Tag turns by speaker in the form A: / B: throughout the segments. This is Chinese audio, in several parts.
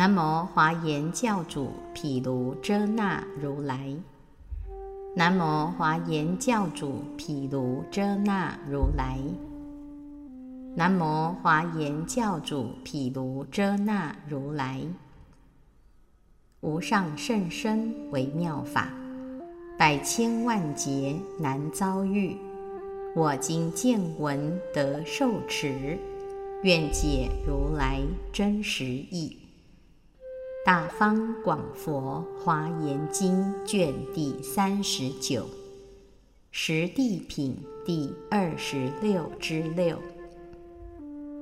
A: 南无华严教主毗卢遮那如来。南无华严教主毗卢遮那如来。南无华严教主毗卢遮那如来。无上甚深微妙法，百千万劫难遭遇。我今见闻得受持，愿解如来真实义。大方广佛华严经卷第三十九，十地品第二十六之六。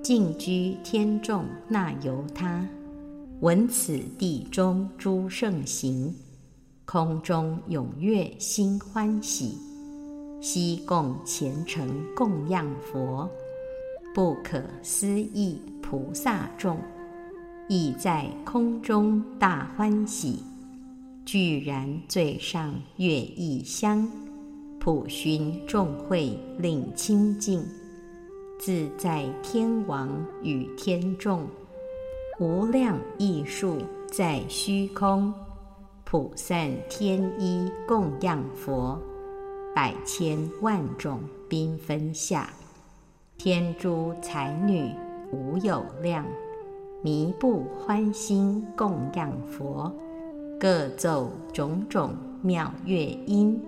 A: 静居天众那由他，闻此地中诸圣行，空中踊跃心欢喜，悉共虔诚供养佛，不可思议菩萨众。亦在空中大欢喜，居然最上月异香，普熏众会令清净，自在天王与天众，无量艺术在虚空，普散天衣供养佛，百千万种缤纷下，天诸才女无有量。弥布欢心供养佛，各奏种种妙乐音，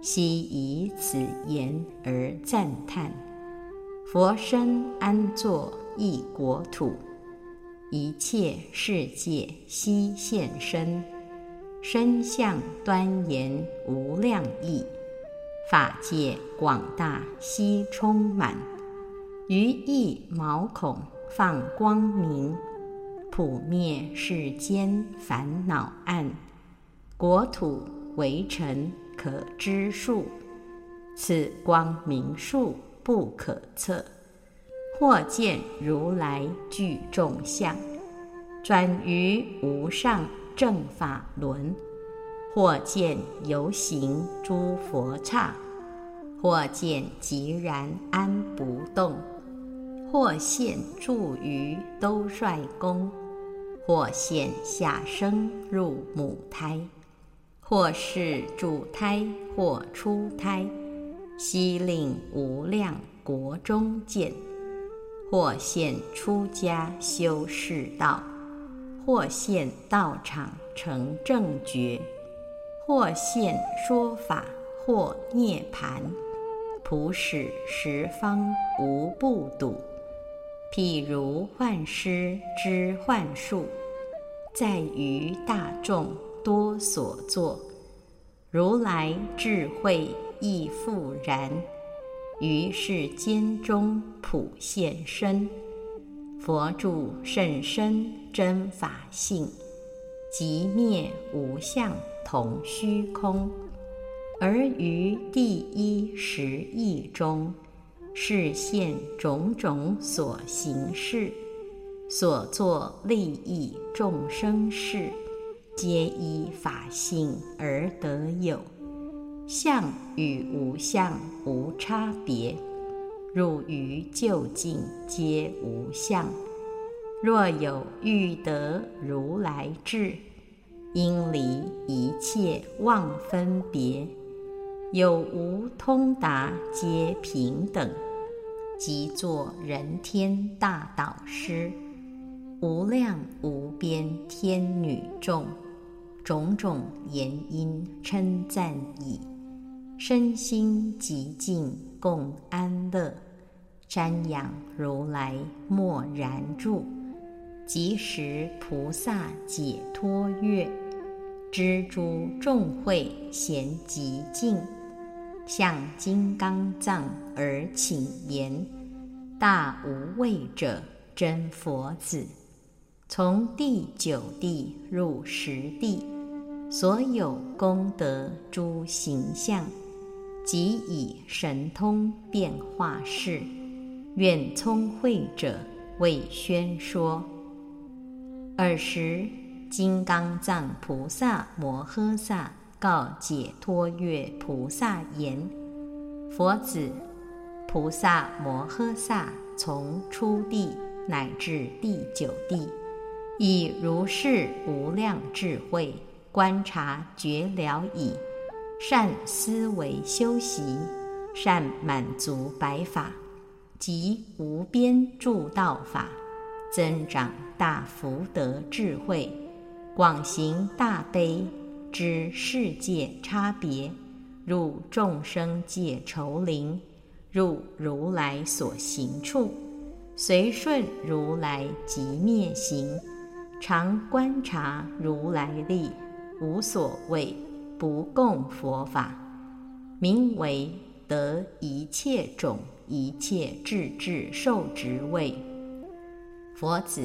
A: 悉以此言而赞叹：佛身安坐一国土，一切世界悉现身，身相端严无量意，法界广大悉充满，于意毛孔。放光明，普灭世间烦恼暗，国土为尘可知数，此光明数不可测。或见如来具众相，转于无上正法轮；或见游行诸佛刹；或见寂然安不动。或现住于兜率宫，或现下生入母胎，或是主胎，或出胎，悉令无量国中见；或现出家修世道，或现道场成正觉，或现说法，或涅盘，普使十方无不睹。譬如幻师之幻术，在于大众多所作；如来智慧亦复然，于世间中普现身。佛住甚深真法性，即灭无相同虚空，而于第一实义中。是现种种所行事，所作利益众生事，皆依法性而得有，相与无相无差别，入于究竟皆无相。若有欲得如来智，应离一切妄分别。有无通达皆平等，即作人天大导师，无量无边天女众，种种言音称赞已，身心极静共安乐，瞻仰如来默然住，即时菩萨解脱乐，知诸众会咸极静。向金刚藏而请言：“大无畏者真佛子，从第九地入十地，所有功德诸形象，即以神通变化事，愿聪慧者为宣说。尔时，金刚藏菩萨摩诃萨。”告解脱月菩萨言：“佛子，菩萨摩诃萨从初地乃至第九地，以如是无量智慧观察觉了矣，善思维修习，善满足百法，及无边助道法，增长大福德智慧，广行大悲，知世界差别，入众生界愁林，入如来所行处，随顺如来即灭行。常观察如来力，无所谓不共佛法，名为得一切种一切智智受职位。佛子，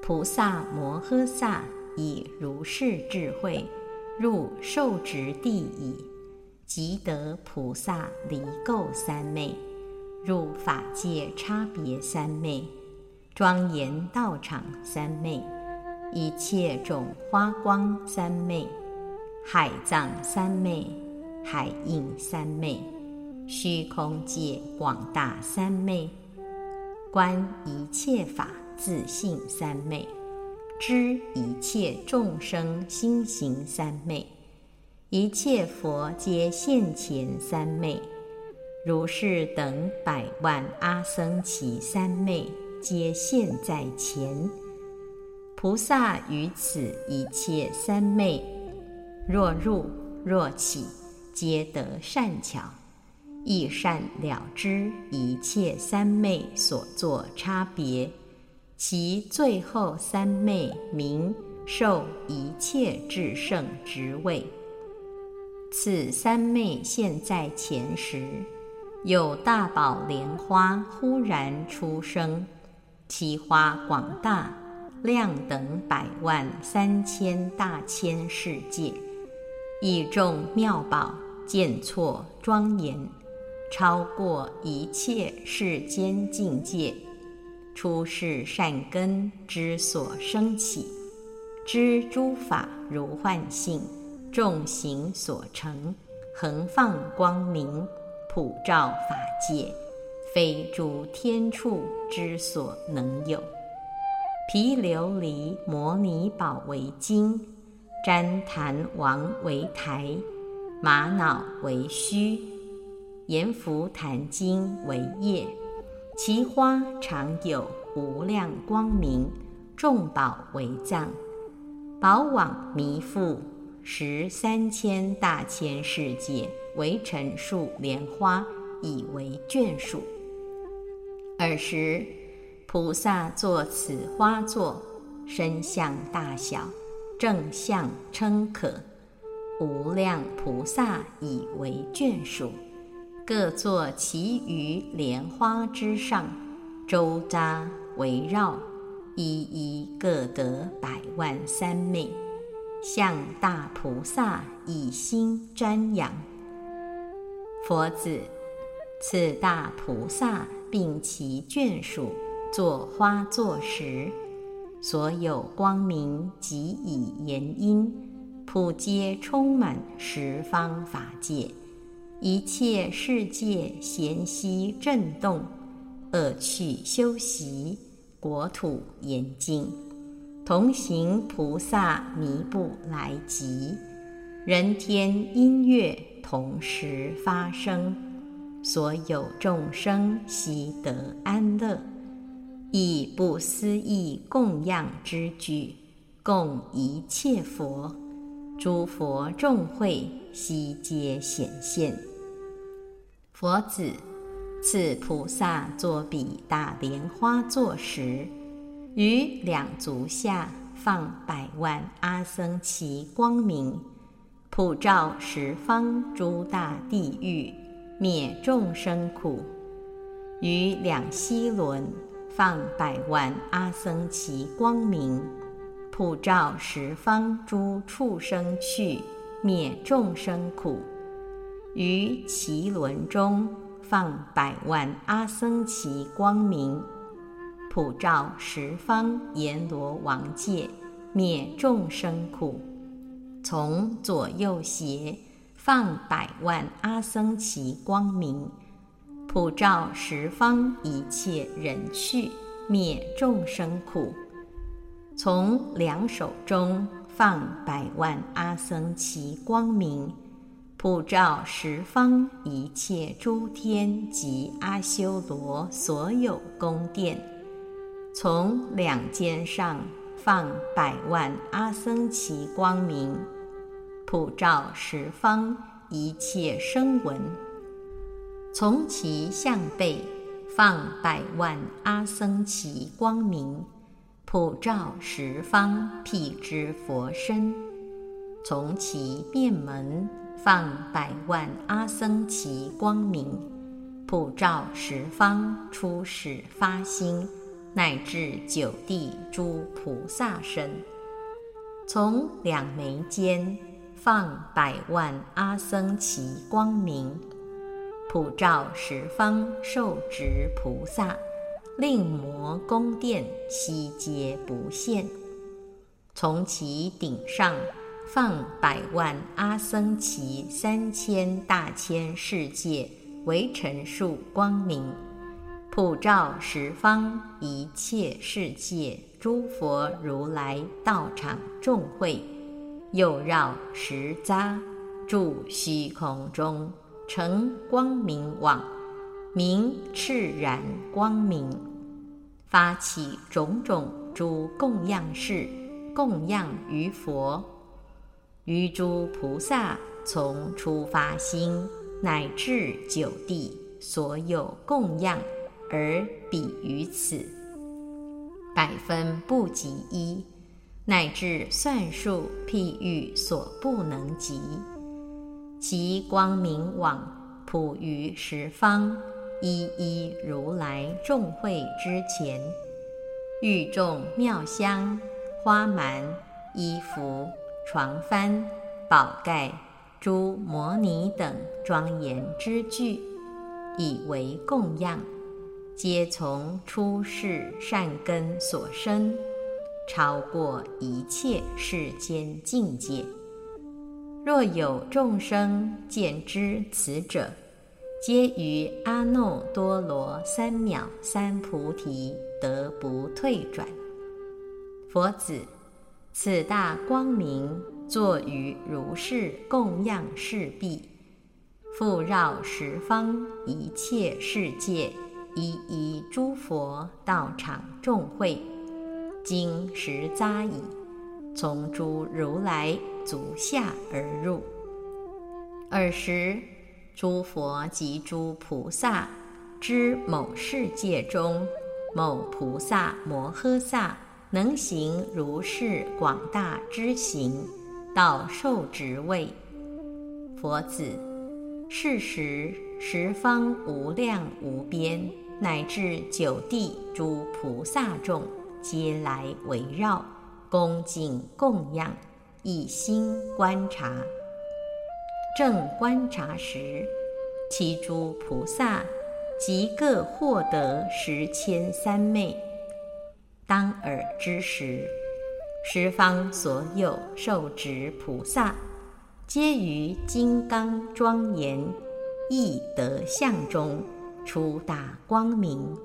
A: 菩萨摩诃萨以如是智慧入受职地矣，即得菩萨离垢三昧，入法界差别三昧，庄严道场三昧。一切种花光三昧，海藏三昧，海印三昧，虚空界广大三昧，观一切法自性三昧，知一切众生心行三昧，一切佛皆现前三昧，如是等百万阿僧祇三昧皆现在前。菩萨于此一切三昧，若入若起，皆得善巧，亦善了知一切三昧所作差别。其最后三昧名受一切至圣职位。此三昧现在前时，有大宝莲花忽然出生，其花广大。量等百万三千大千世界，以众妙宝见错庄严，超过一切世间境界。出世善根之所生起，知诸法如幻性，众行所成，恒放光明，普照法界，非诸天处之所能有。毗琉璃摩尼宝为经，旃檀王为台，玛瑙为须，阎浮檀经为叶。其花常有无量光明，众宝为藏，宝网弥覆，十三千大千世界为尘树莲花，以为眷属。尔时。菩萨作此花座，身相大小，正相称可，无量菩萨以为眷属，各坐其余莲花之上，周匝围绕，一一各得百万三昧，向大菩萨以心瞻仰。佛子，此大菩萨并其眷属。作花作石，所有光明即以言音，普皆充满十方法界，一切世界咸息震动，恶趣修习，国土严净，同行菩萨弥不来集，人天音乐同时发生，所有众生悉得安乐。以不思议供养之举，供一切佛，诸佛众会悉皆显现。佛子，此菩萨作彼大莲花座时，于两足下放百万阿僧祇光明，普照十方诸大地狱，灭众生苦。于两溪轮。放百万阿僧祇光明，普照十方诸畜生趣，灭众生苦。于其轮中放百万阿僧祇光明，普照十方阎罗王界，灭众生苦。从左右斜放百万阿僧祇光明。普照十方一切人趣，灭众生苦。从两手中放百万阿僧祇光明，普照十方一切诸天及阿修罗所有宫殿。从两肩上放百万阿僧祇光明，普照十方一切声闻。从其向背放百万阿僧祇光明。普照十方辟支佛身，从其面门放百万阿僧祇光明，普照十方初始发心，乃至九地诸菩萨身。从两眉间放百万阿僧祇光明，普照十方受持菩萨。令摩宫殿悉皆不现，从其顶上放百万阿僧祇三千大千世界为尘数光明，普照十方一切世界诸佛如来道场众会，又绕十匝，住虚空中，成光明网。明赤然光明，发起种种诸供养事，供养于佛，于诸菩萨从初发心乃至九地所有供养，而比于此，百分不及一，乃至算数譬喻所不能及。其光明网普于十方。一一如来众会之前，欲众妙香、花蛮、衣服、床幡、宝盖、诸摩尼等庄严之具，以为供养，皆从出世善根所生，超过一切世间境界。若有众生见之此者，皆于阿耨多罗三藐三菩提得不退转。佛子，此大光明坐于如是供养世壁，复绕十方一切世界一一诸佛道场众会，经十匝已，从诸如来足下而入。尔时。诸佛及诸菩萨知某世界中某菩萨摩诃萨能行如是广大之行，到受持位。佛子，是时十方无量无边乃至九地诸菩萨众皆来围绕，恭敬供养，一心观察。正观察时，其诸菩萨即各获得十千三昧。当尔之时，十方所有受持菩萨，皆于金刚庄严易德相中出大光明，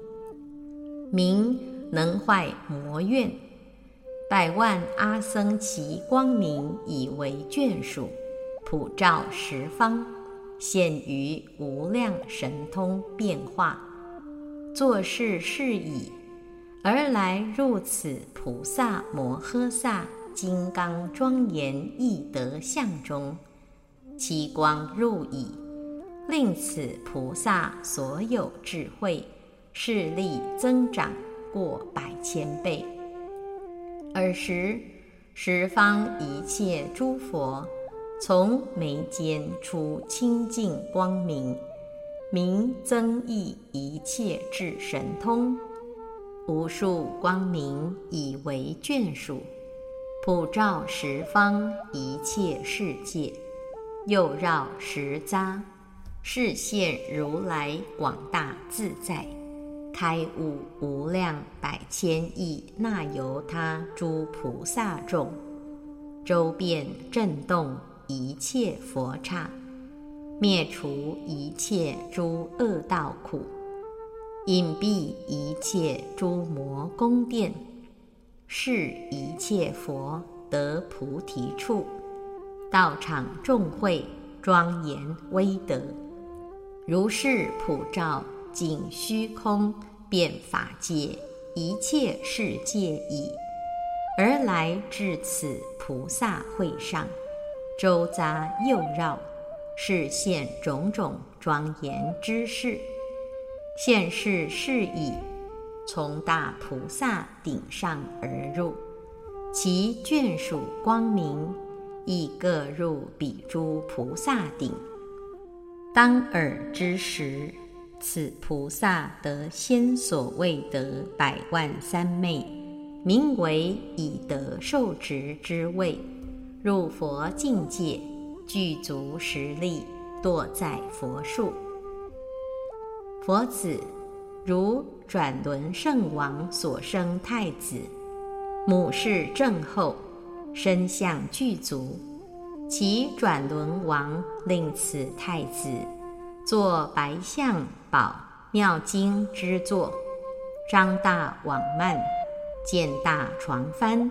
A: 明能坏魔怨，百万阿僧祇光明以为眷属。普照十方，现于无量神通变化，作是事已，而来入此菩萨摩诃萨金刚庄严易德相中，其光入矣，令此菩萨所有智慧势力增长过百千倍。尔时，十方一切诸佛。从眉间出清净光明，明增益一切智神通，无数光明以为眷属，普照十方一切世界，又绕十匝，示现如来广大自在，开悟无量百千亿那由他诸菩萨众，周遍震动。一切佛刹，灭除一切诸恶道苦，隐蔽一切诸魔宫殿，是一切佛得菩提处，道场众会庄严威德，如是普照尽虚空遍法界一切世界矣。而来至此菩萨会上，周匝右绕，示现种种庄严之事。现世是以从大菩萨顶上而入，其眷属光明亦各入彼诸菩萨顶。当尔之时，此菩萨得先所未得百万三昧，名为已得受持之位，入佛境界，具足实力，堕在佛树。佛子。如转轮圣王所生太子，母氏正后，身相具足。其转轮王令此太子作白象宝妙经之作，张大网幔，建大床幡，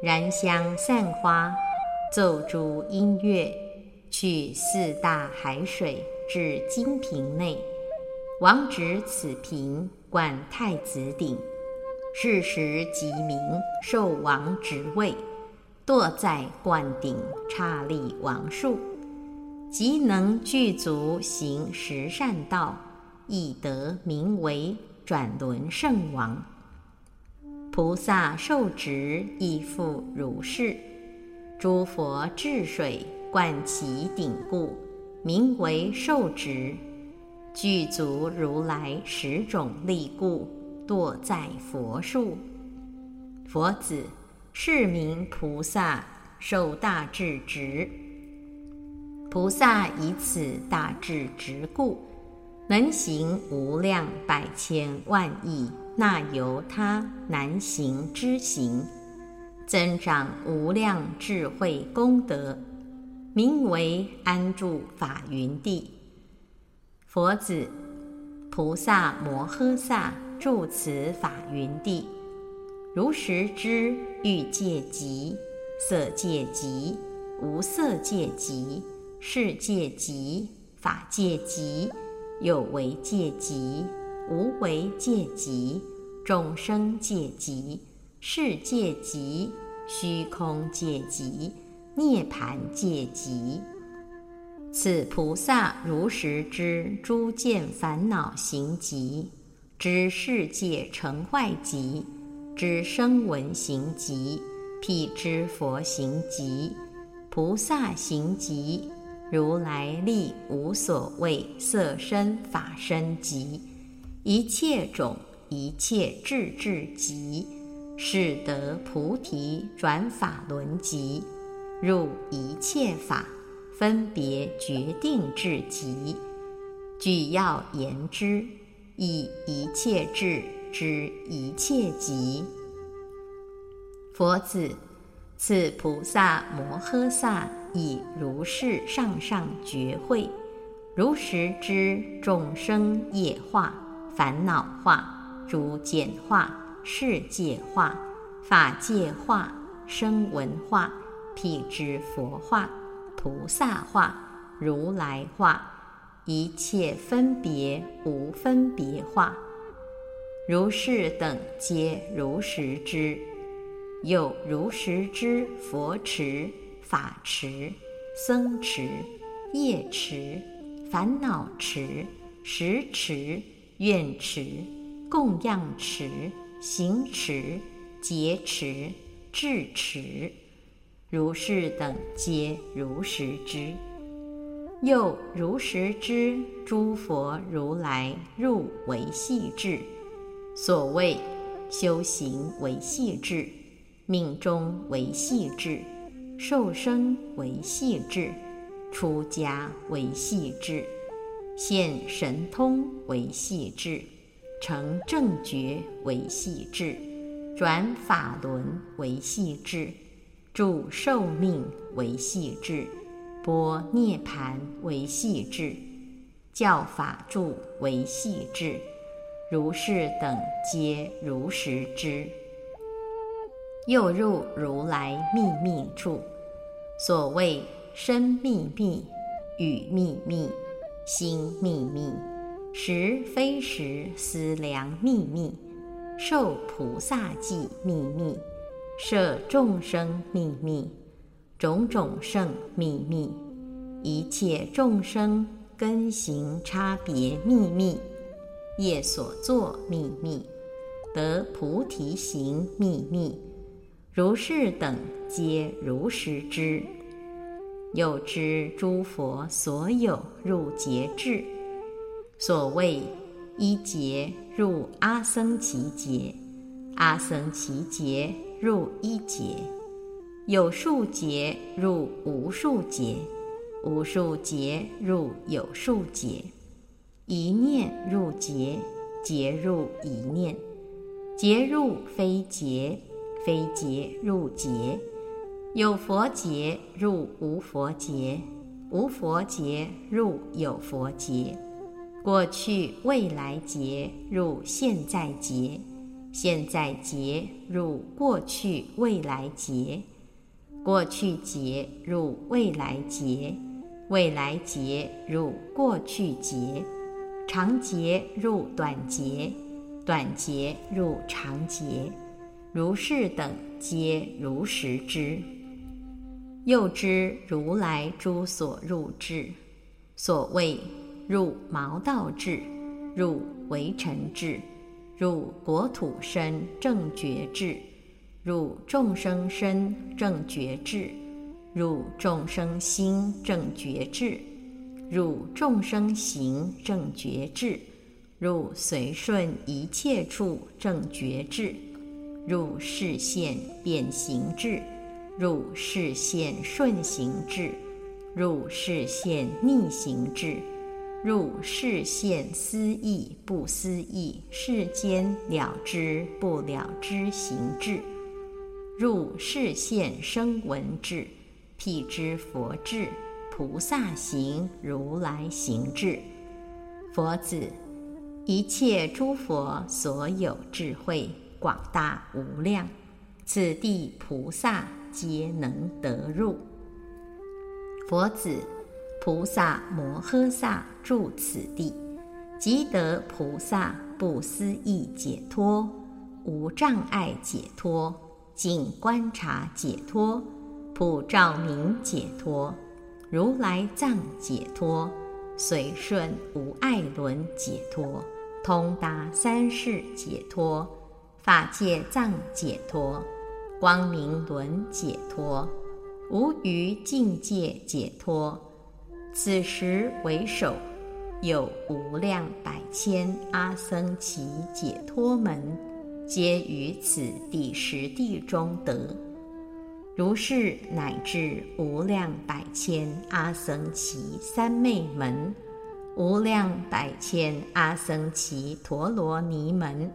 A: 燃香散花，奏诸音乐，取四大海水至金瓶内。王执此瓶冠太子顶，是时即名受王职位，堕在冠顶刹利王树，即能具足行十善道，亦得名为转轮圣王。菩萨受职亦复如是，诸佛治水灌其顶故，名为受职。具足如来十种力故，堕在佛树。佛子，是名菩萨受大智职。菩萨以此大智职故，能行无量百千万亿那由他难行之行，增长无量智慧功德，名为安住法云地。佛子，菩萨摩诃萨住此法云地，如实知欲界极、色界极、无色界极、世界极、法界极、有为界极、无为界极、众生界极、世界极、虚空界极、涅盘界极。此菩萨如实知诸见烦恼行集，知世界成坏集，知声闻行集，辟知佛行集，菩萨行集，如来力无所谓色身法身集，一切种一切智智集，是得菩提转法轮集，入一切法。分别决定至极，具要言之，以一切智知一切极。佛子，此菩萨摩诃萨以如是上上觉慧，如实知众生业化、烦恼化、诸简化、世界化、法界化、声闻化、辟支佛化。菩萨化、如来化，一切分别无分别化，如是等皆如实知，有如实知佛持、法持、僧持、业持、烦恼持、时持、愿持、供养持、行持、劫持、智持。如是等皆如实知，又如实知诸佛如来入为细智，所谓修行为细智，命中为细智，受生为细智，出家为细智，现神通为细智，成正觉为细智，转法轮为细智。助寿命为细智，波涅盘为细智，教法助为细智，如是等皆如实知。又入如来秘密处。所谓身秘密、语秘密、心秘密、时非时思量秘密、受菩萨记秘密、摄众生秘密、种种圣秘密、一切众生根行差别秘密、业所作秘密、得菩提行秘密。如是等皆如实知，又知诸佛所有入劫智。所谓一劫入阿僧祇劫，阿僧祇劫入一劫，有数劫入无数劫，无数劫入有数劫，一念入劫，劫入一念，劫入非劫。非劫入劫，有佛劫入无佛劫，无佛劫入有佛劫，过去未来劫入现在劫，现在劫入过去未来劫，过去劫入未来劫，未来劫入过去劫，长劫入短劫，短劫入长劫。如是等皆如实知，又知如来诸所入智，所谓入毛道智，入微尘智，入国土身正觉智，入众生身正觉智，入众生心正觉智，入众生行正觉智，入随顺一切处正觉智。入视现变形智，入视现顺行智，入视现逆行智，入视现思意不思意世间了知不了知行智，入视现声闻智，辟之佛智，菩萨行如来行智。佛子，一切诸佛所有智慧。广大无量，此地菩萨皆能得入。佛子，菩萨摩诃萨住此地，即得菩萨不思议解脱，无障碍解脱，净观察解脱，普照明解脱，如来藏解脱，随顺无碍轮解脱，通达三世解脱。法界藏解脱，光明轮解脱，无余境界解脱。此时为首，有无量百千阿僧祇解脱门，皆于此第十地中得。如是乃至无量百千阿僧祇三昧门，无量百千阿僧祇陀罗尼门。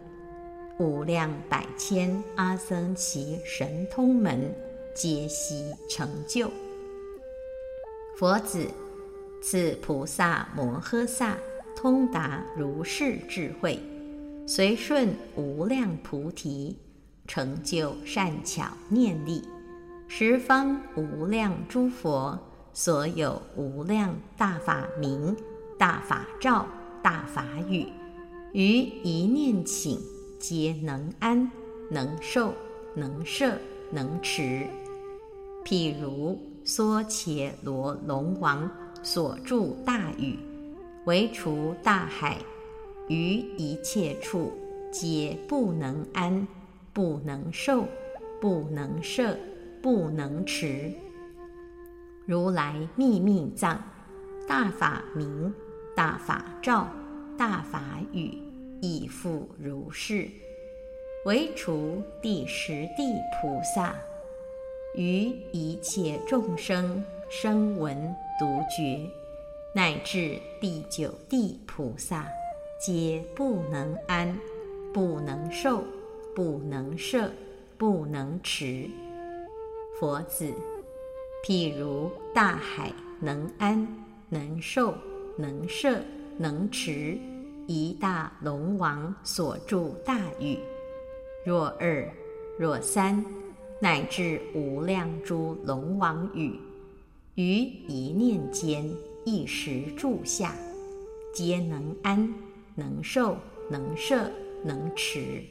A: 无量百千阿僧祇神通门，皆悉成就。佛子，此菩萨摩诃萨通达如是智慧，随顺无量菩提，成就善巧念力，十方无量诸佛所有无量大法明、大法照、大法语，于一念请。皆能安，能受，能摄，能持。譬如梭伽罗龙王所住大宇，唯除大海，于一切处皆不能安，不能受，不能摄，不能持。如来秘密藏，大法明，大法照，大法语。亦复如是，唯除第十地菩萨，于一切众生声闻独觉，乃至第九地菩萨，皆不能安，不能受，不能摄，不能持。佛子，譬如大海能安，能受，能摄，能持。一大龙王所住大宇，若二，若三，乃至无量诸龙王语，于一念间，一时住下，皆能安、能受、能摄、能持。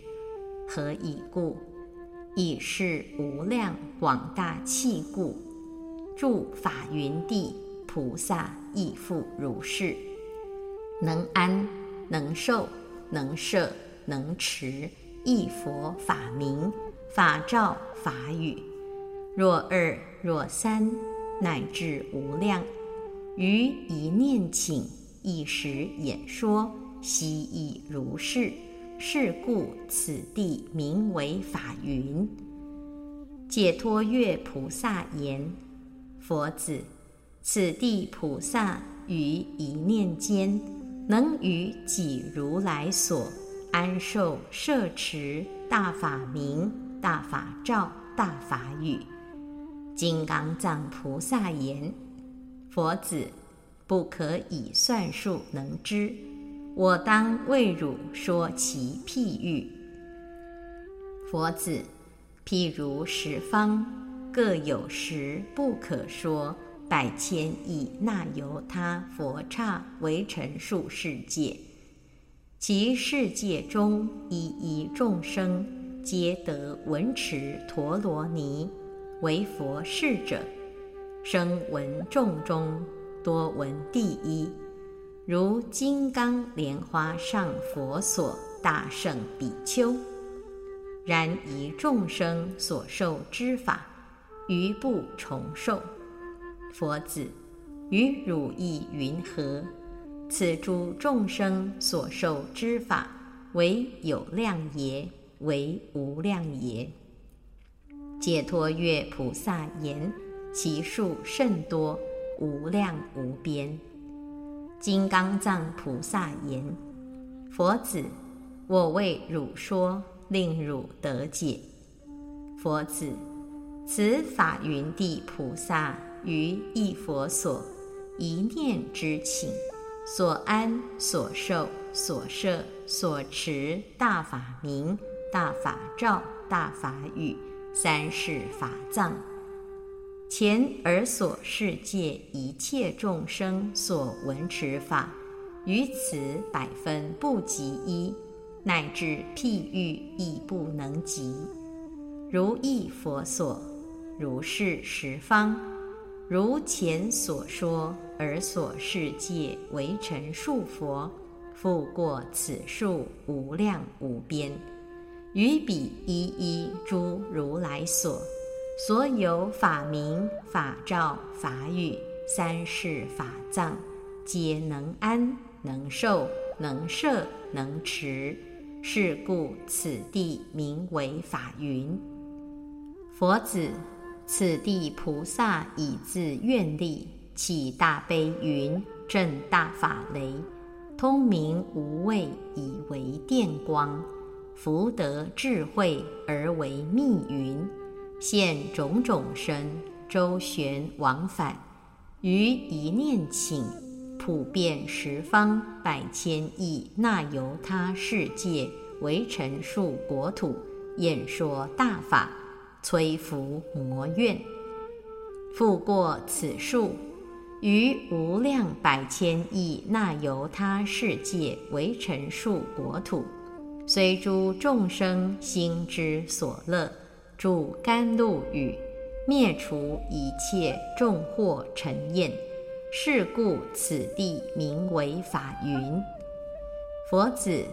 A: 何以故？以是无量广大气故。住法云地菩萨亦复如是，能安、能受、能摄、能持一佛法名。法照法语，若二若三，乃至无量，于一念请，一时演说，悉亦如是。是故此地名为法云。解脱月菩萨言：“佛子，此地菩萨于一念间，能于己如来所安受摄持大法名。”大法照大法语，金刚藏菩萨言：“佛子，不可以算数能知，我当为汝说其譬喻。佛子，譬如十方各有十不可说百千亿那由他佛刹为陈数世界，其世界中一一众生。”皆得闻持陀罗尼为佛事者，生闻众中多闻第一，如金刚莲花上佛所大圣比丘。然以众生所受之法，余不重受。佛子，与汝意云何？此诸众生所受之法，为有量耶？为无量也。解脱月菩萨言：其数甚多，无量无边。金刚藏菩萨言：佛子，我为汝说，令汝得解。佛子，此法云地菩萨于一佛所一念之请，所安所受所摄所持大法名。大法照大法语三世法藏，前而所世界一切众生所闻持法，于此百分不及一，乃至譬喻亦不能及。如意佛所，如是十方，如前所说而所世界为成数佛，复过此数无量无边。于彼一一诸如来所，所有法名、法照、法语、三世法藏，皆能安、能受、能摄、能持。是故此地名为法云。佛子，此地菩萨以自愿力起大悲云，正大法雷，通明无畏，以为电光。福德智慧而为密云，现种种身，周旋往返，于一念请，普遍十方百千亿那由他世界为陈数国土，演说大法，摧伏魔怨。复过此数，于无量百千亿那由他世界为陈数国土。随诸众生心之所乐，助甘露雨，灭除一切众惑尘厌。是故此地名为法云。佛子，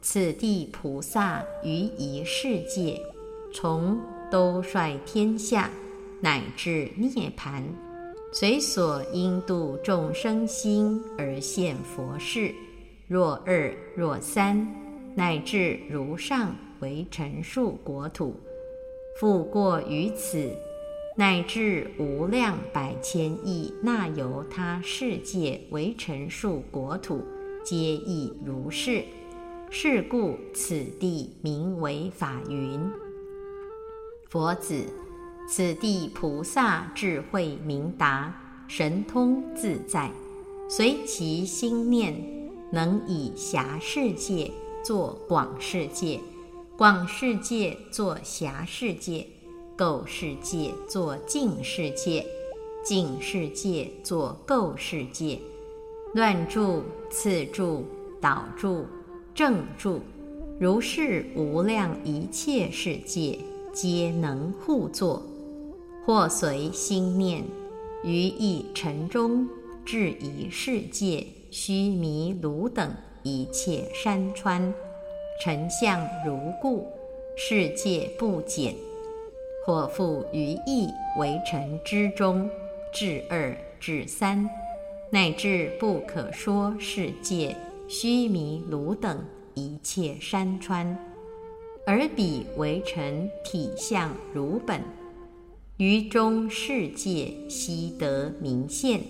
A: 此地菩萨于一世界，从兜率天下，乃至涅盘，随所应度众生心而现佛事。若二若三。乃至如上为陈数国土，复过于此，乃至无量百千亿那由他世界为陈数国土，皆亦如是。是故此地名为法云。佛子，此地菩萨智慧明达，神通自在，随其心念，能以暇世界。作广世界，广世界作狭世界，垢世界作净世界，净世界作垢世界，乱住、次住、倒住、正住，如是无量一切世界，皆能互作，或随心念，于一尘中，至一世界，须弥卢等。一切山川，尘相如故，世界不减。或复于意为尘之中，至二至三，乃至不可说世界，须弥卢等一切山川，而彼为尘体相如本，于中世界悉得明现，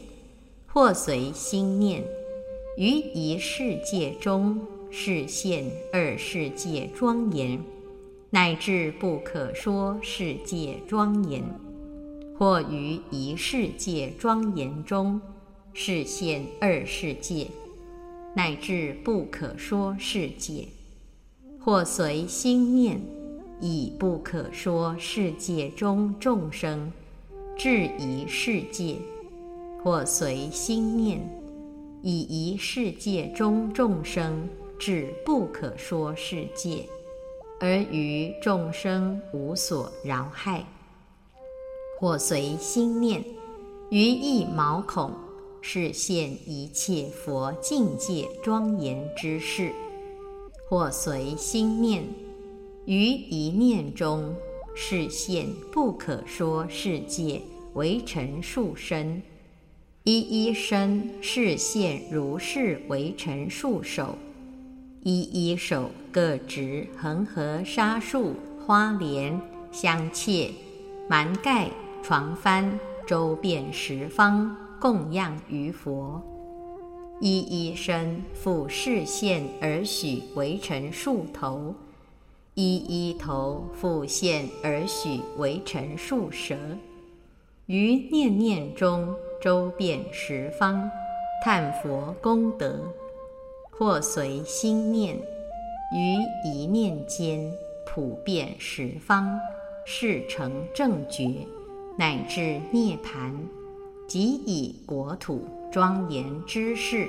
A: 或随心念，于一世界中示现二世界庄严。乃至不可说世界庄严，或于一世界庄严中，示现二世界，乃至不可说世界，或随心念，以不可说世界中众生，至一世界，或随心念，以一世界中众生至不可说世界。而于众生无所饶害，或随心念，于一毛孔示现一切佛境界庄严之事；或随心念，于一念中示现不可说世界为尘数身，一一身视现如是为尘数手。一一手各执恒河沙树花莲香切蛮盖床幡周遍十方供养于佛，一一身复视现而许为尘数头，一一头复现而许为尘数舌，于念念中周遍十方，叹佛功德。或随心念，于一念间普遍十方，事成正觉，乃至涅盘，即以国土庄严之事；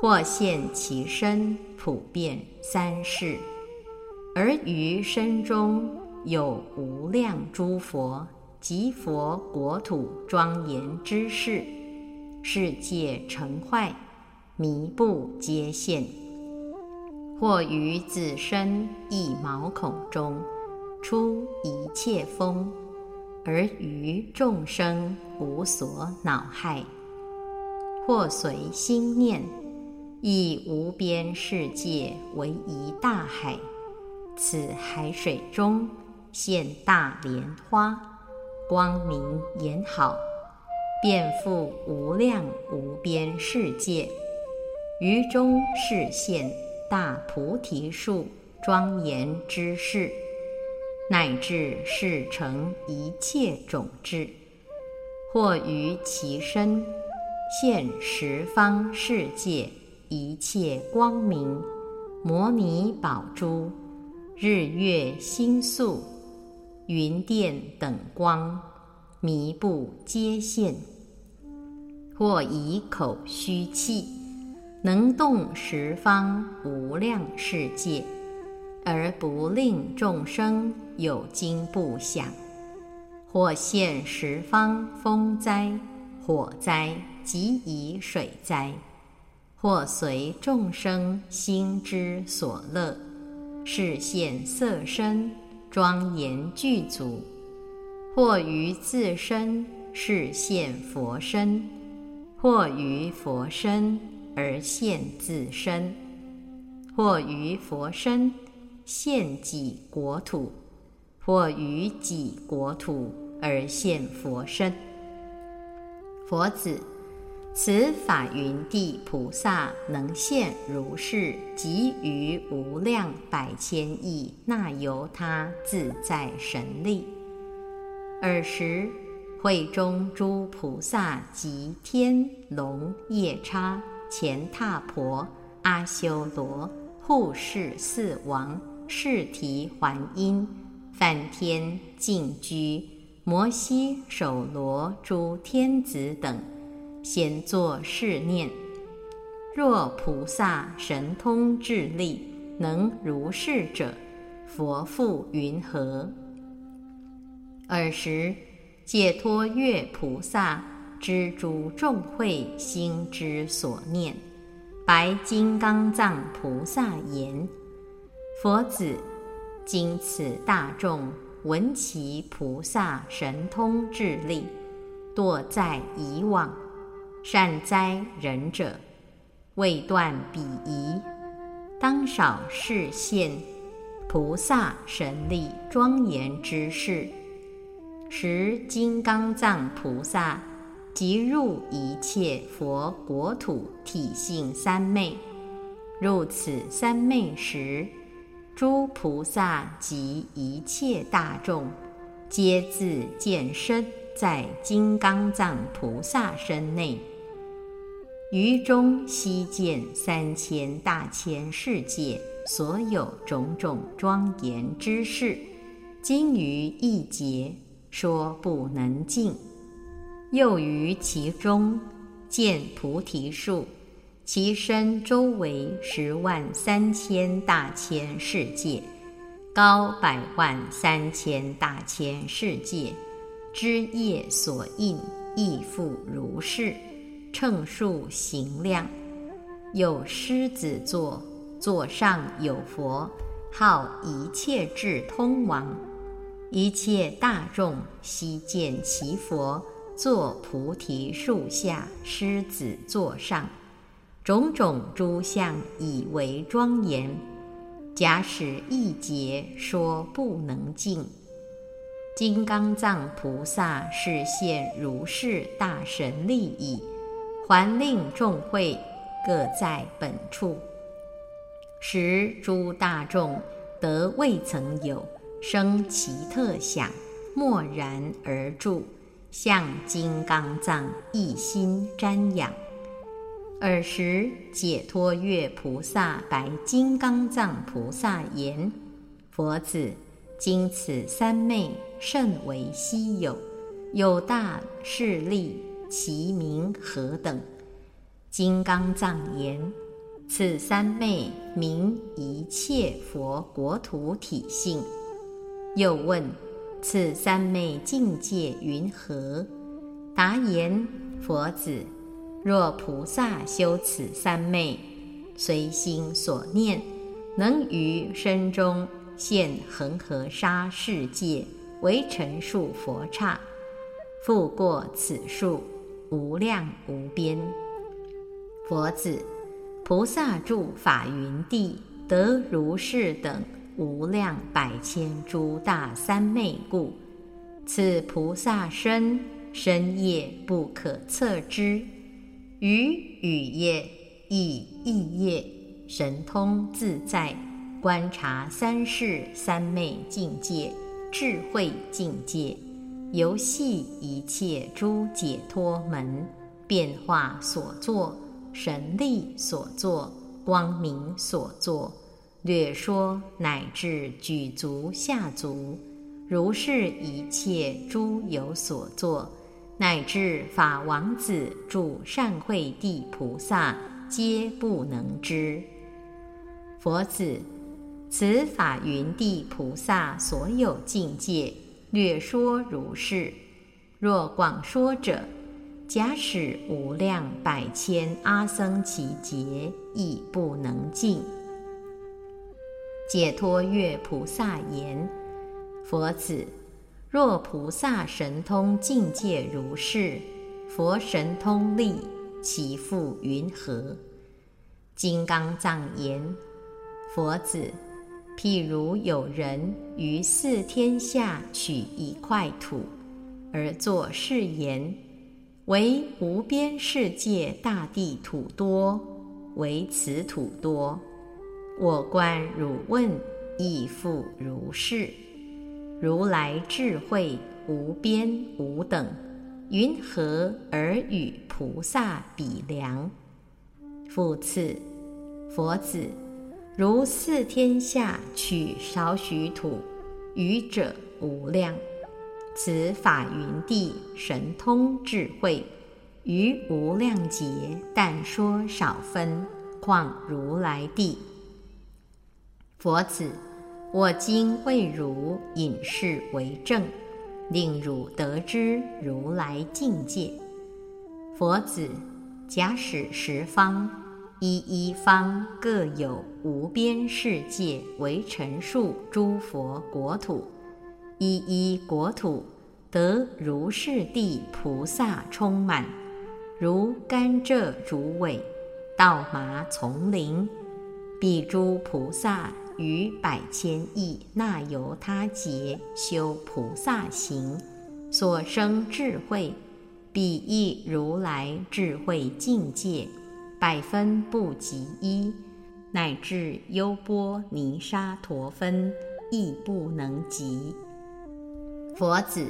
A: 或现其身普遍三世，而于身中有无量诸佛及佛国土庄严之事，世界成坏。弥不皆现，或于自身一毛孔中出一切风，而于众生无所恼害；或随心念，以无边世界为一大海，此海水中现大莲花，光明严好，遍覆无量无边世界。于中示现大菩提树庄严之事，乃至事成一切种智，或于其身现十方世界一切光明，摩尼宝珠、日月星宿、云电等光，弥不皆现；或以口虚气。能动十方无量世界，而不令众生有惊怖想；或现十方风灾、火灾及以水灾；或随众生心之所乐，是现色身庄严具足；或于自身示现佛身；或于佛身。而现自身，或于佛身现己国土，或于己国土而现佛身。佛子，此法云地菩萨能现如是，及于无量百千亿那由他自在神力。尔时，会中诸菩萨及天龙夜叉。前踏婆、阿修罗、护世四王、释提还因、梵天、净居、摩西、首罗诸天子等，先作是念：若菩萨神通智力能如是者，佛复云何？尔时，解脱月菩萨知诸众会心之所念，白金刚藏菩萨言：“佛子，今此大众闻其菩萨神通智力，堕在以往，善哉仁者，未断彼疑，当少示现菩萨神力庄严之事。”时金刚藏菩萨即入一切佛国土体性三昧，入此三昧时，诸菩萨及一切大众，皆自见身在金刚藏菩萨身内，于中悉见三千大千世界所有种种庄严之事，精于一劫。说不能尽，又于其中见菩提树，其身周围十万三千大千世界，高百万三千大千世界，枝叶所应亦复如是，称数行量。有狮子座，座上有佛，号一切智通王。一切大众悉见其佛坐菩提树下，狮子座上，种种诸相以为庄严。假使一劫说不能尽，金刚藏菩萨是现如是大神力矣，还令众会各在本处，使诸大众得未曾有。生奇特想，默然而住，向金刚藏一心瞻仰。尔时，解脱月菩萨白金刚藏菩萨言：“佛子，今此三昧甚为稀有，有大势力，其名何等？”金刚藏言：“此三昧名一切佛国土体性。”又问：“此三昧境界云何？”答言：“佛子，若菩萨修此三昧，随心所念，能于身中现恒河沙世界为成数佛刹，复过此数无量无边。佛子，菩萨住法云地，得如是等。”无量百千诸大三昧故，此菩萨身身业不可测之，于语业亦意业，神通自在，观察三世三昧境界，智慧境界，游戏一切诸解脱门，变化所作，神力所作，光明所作。略说乃至举足下足，如是一切诸有所作，乃至法王子住善慧地菩萨，皆不能知。佛子，此法云地菩萨所有境界，略说如是。若广说者，假使无量百千阿僧祇劫，亦不能尽。解脱月菩萨言：“佛子，若菩萨神通境界如是，佛神通力其复云何？”金刚藏言：“佛子，譬如有人于四天下取一块土，而作是言：为无边世界大地土多，为此土多。”我观汝问，亦复如是。如来智慧无边无等，云何而与菩萨比量？复次，佛子，如四天下取少许土，愚者无量。此法云地神通智慧，于无量劫，但说少分，况如来地。佛子，我今为汝引示为证，令汝得知如来境界。佛子，假使十方一一方各有无边世界为陈述诸佛国土。一一国土得如是地菩萨充满，如甘蔗竹苇，稻麻丛林。彼诸菩萨于百千亿那由他劫修菩萨行，所生智慧，彼亦如来智慧境界，百分不及一，乃至优波尼沙陀分亦不能及。佛子，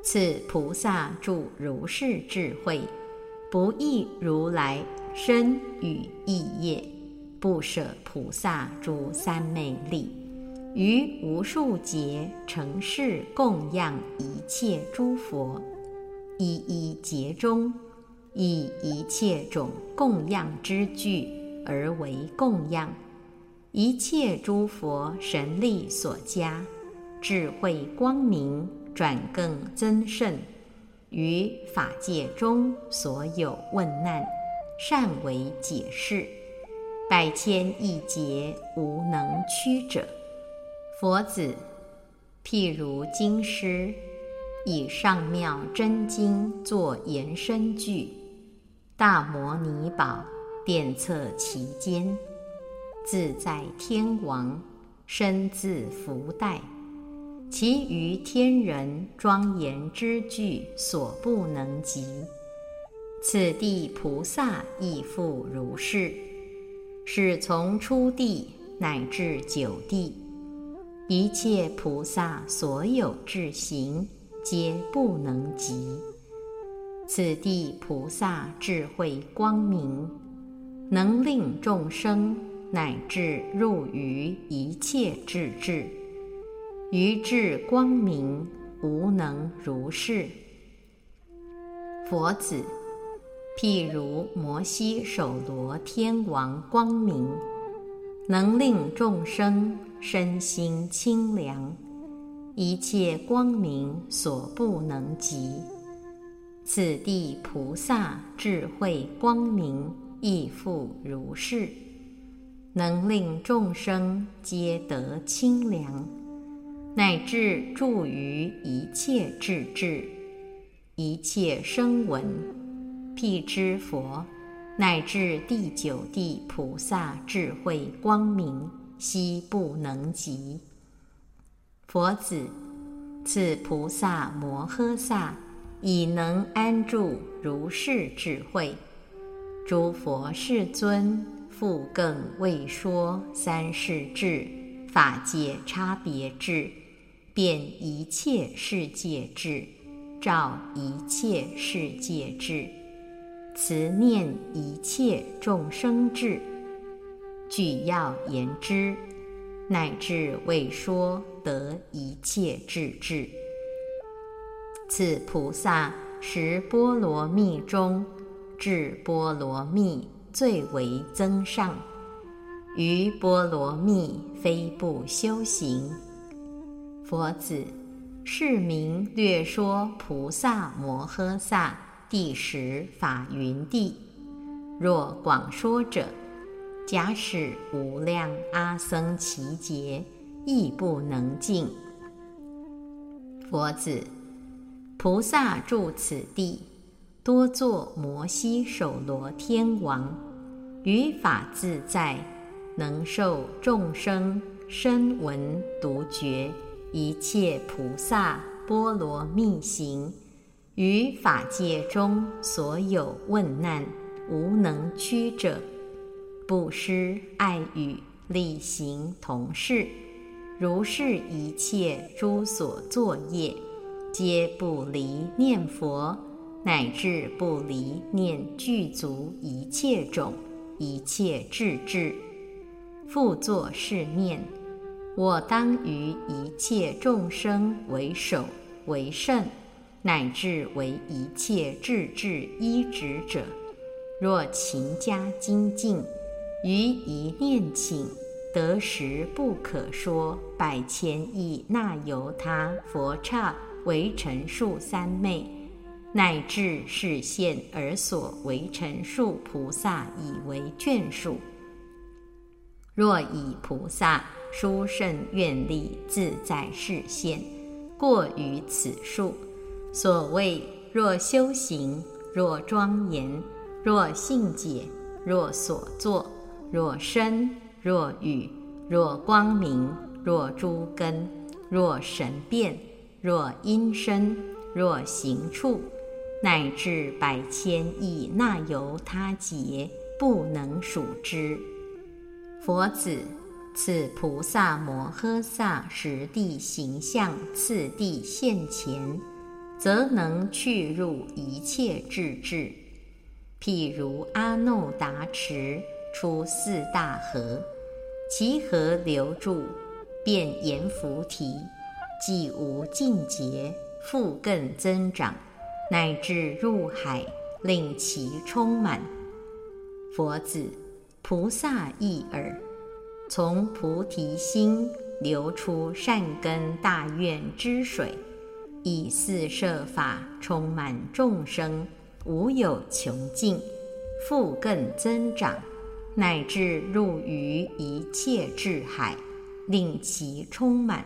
A: 此菩萨住如是智慧，不异如来身语意业，不舍菩萨诸三昧力，于无数劫成事供养一切诸佛，一一劫中，以一切种供养之具而为供养，一切诸佛神力所加。智慧光明转更增盛，于法界中所有问难，善为解释。百千亿劫无能屈者。佛子，譬如经师以上妙真经作延伸句，大摩尼宝殿侧其间，自在天王身自福袋。其余天人庄严之具所不能及，此地菩萨亦复如是。是从初地乃至九地，一切菩萨所有智行，皆不能及。此地菩萨智慧光明，能令众生乃至入于一切智智。于智光明，无能如是。佛子，譬如摩西首罗天王光明，能令众生身心清凉，一切光明所不能及。此地菩萨智慧光明亦复如是，能令众生皆得清凉。乃至住于一切智智，一切声闻，辟支佛，乃至第九地菩萨智慧光明，悉不能及。佛子，此菩萨摩诃萨已能安住如是智慧。诸佛世尊复更未说三世智、法界差别智。遍一切世界智，照一切世界智，慈念一切众生智。具要言之，乃至未说得一切智智。此菩萨十波罗蜜中，智波罗蜜最为增上。于波罗蜜非不修行。佛子，是名略说菩萨摩诃萨第十法云地。若广说者，假使无量阿僧祇劫，亦不能尽。佛子，菩萨住此地，多作摩西首罗天王，于法自在，能受众生身闻独觉。一切菩萨波罗蜜行，于法界中所有问难，无能屈者，布施、爱语、力行、同事，如是一切诸所作业，皆不离念佛，乃至不离念具足一切种、一切智智，复作是念。我当于一切众生为首为圣，乃至为一切智智依止者。若勤加精进，于一念请，得时不可说百千亿那由他佛刹为陈数三昧，乃至是现而所为陈数菩萨以为眷属。若以菩萨殊胜愿力自在示现，过于此数。所谓若修行，若庄严，若信解，若所作，若身，若语，若光明，若诸根，若神变，若音声，若行处，乃至百千亿那由他劫，不能数之。佛子，此菩萨摩诃萨实地形象次第现前，则能去入一切智智。譬如阿耨达池出四大河，其河流注，便言菩提，既无尽竭，复更增长，乃至入海，令其充满。佛子。菩萨意耳，从菩提心流出善根大愿之水，以四摄法充满众生，无有穷尽，复更增长，乃至入于一切智海，令其充满。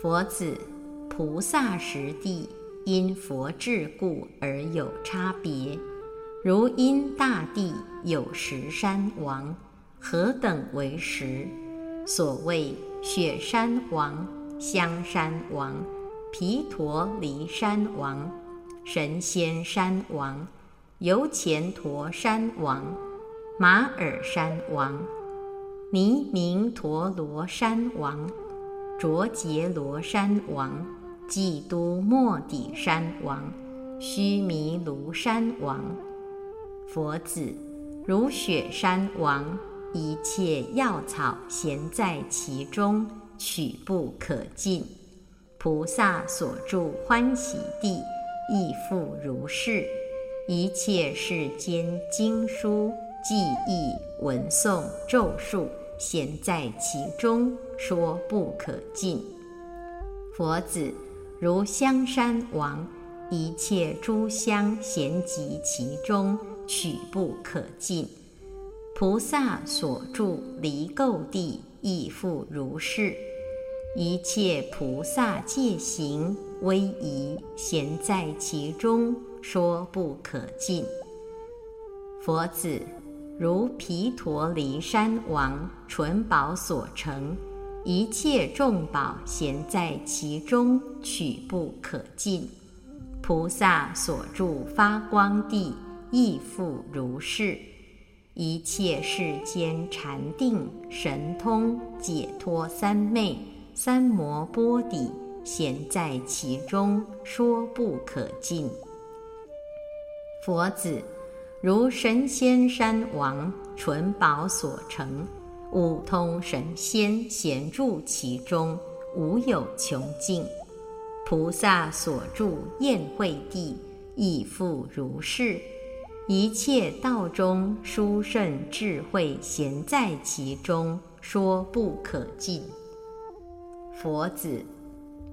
A: 佛子，菩萨实地因佛智故而有差别。如因大地有石山王，何等为石？所谓雪山王、香山王、毗陀离山王、神仙山王、油钱陀山王、马尔山王、尼明陀罗山王、卓杰罗山王、基都莫底山王、须弥卢山王。佛子，如雪山王，一切药草咸在其中，取不可尽。菩萨所住欢喜地，亦复如是。一切世间经书、记忆、文诵、咒术，咸在其中，说不可尽。佛子，如香山王，一切诸香咸集其中。取不可尽，菩萨所住离垢地亦复如是。一切菩萨戒行威仪咸在其中，说不可尽。佛子，如毗陀离山王纯宝所成，一切众宝咸在其中，取不可尽。菩萨所住发光地。亦复如是，一切世间禅定、神通、解脱三昧、三摩波底，咸在其中，说不可尽。佛子，如神仙山王纯宝所成，五通神仙咸住其中，无有穷尽。菩萨所住宴会地，亦复如是。一切道中殊胜智慧咸在其中，说不可尽。佛子，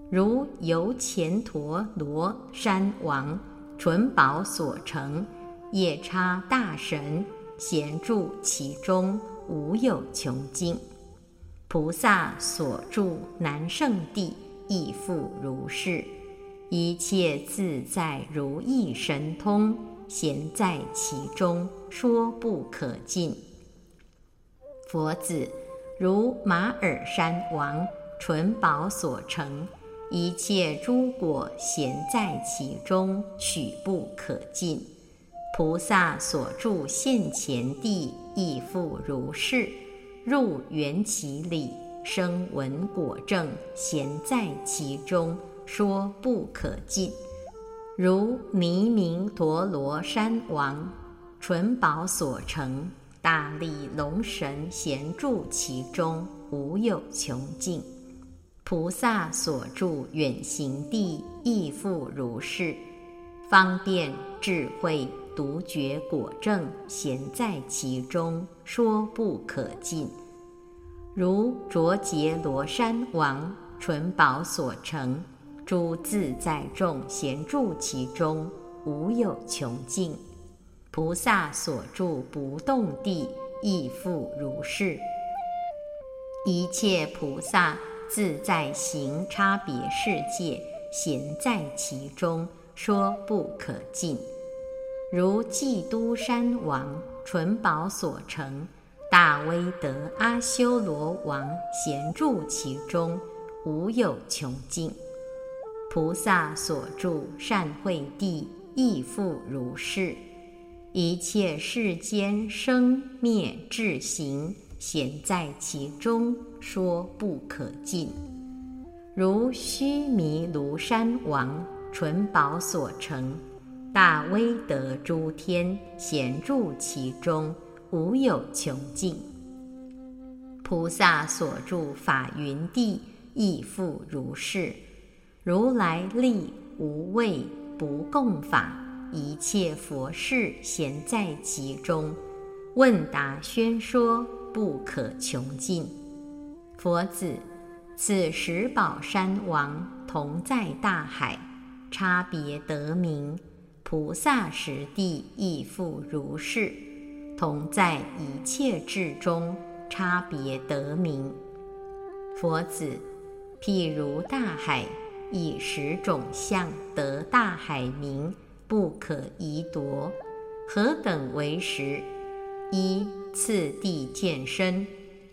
A: 如由前陀罗山王纯宝所成，夜叉大神闲住其中，无有穷尽。菩萨所住南圣地亦复如是，一切自在如意神通。闲在其中，说不可尽。佛子，如马尔山王纯宝所成，一切诸果闲在其中，取不可尽。菩萨所住现前地亦复如是。入缘其里，生闻果证，闲在其中，说不可尽。如弥明陀罗山王纯宝所成，大力龙神闲住其中，无有穷尽。菩萨所住远行地亦复如是。方便智慧独觉果证闲在其中，说不可尽。如卓杰罗山王纯宝所成，诸自在众闲住其中，无有穷尽。菩萨所住不动地亦复如是。一切菩萨自在行差别世界，闲在其中。说不可尽，如基督山王纯宝所成，大威德阿修罗王闲住其中，无有穷尽。菩萨所住善慧地亦复如是。一切世间生灭智行，闲在其中，说不可尽。如须弥庐山王。纯宝所成，大威德诸天闲住其中，无有穷尽。菩萨所住法云地亦复如是。如来力无畏不共法，一切佛事闲在其中，问答宣说不可穷尽。佛子，此十宝山王同在大海。差别得名，菩萨实地亦复如是，同在一切智中，差别得名。佛子，譬如大海，以十种相得大海名，不可移夺。何等为实？一次第见身；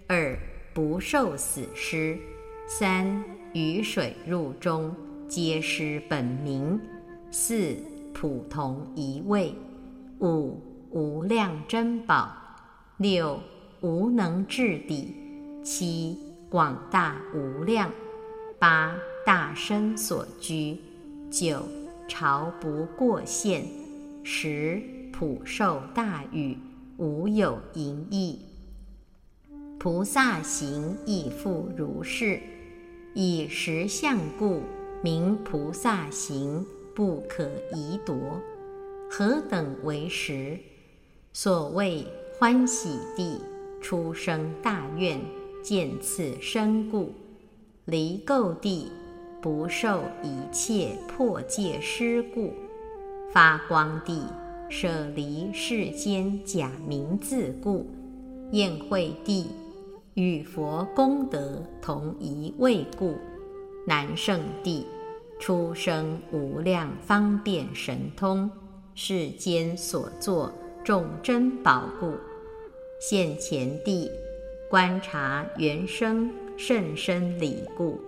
A: 二不受死尸；三雨水入中。皆失本名，四普同一味，五无量珍宝，六无能至底，七广大无量，八大身所居，九朝不过线，十普受大雨，无有淫逸。菩萨行亦复如是，以实相故。名菩萨行。不可移夺，何等为实？所谓欢喜地，出生大愿，见此身故；离垢地，不受一切破戒施故；发光地，舍离世间假名字故；宴会地，与佛功德同一位故。南圣地，出生无量方便神通，世间所作众珍宝故；现前地，观察原生甚深理故；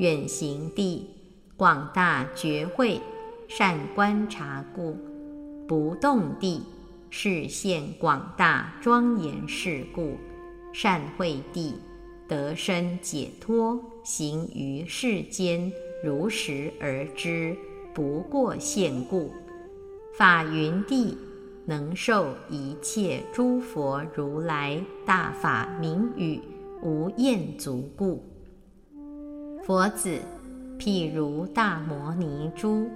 A: 远行地，广大觉慧善观察故；不动地，视现广大庄严事故；善慧地。得生解脱，行于世间，如实而知，不过现故。法云地能受一切诸佛如来大法名语，无厌足故。佛子，譬如大摩尼珠，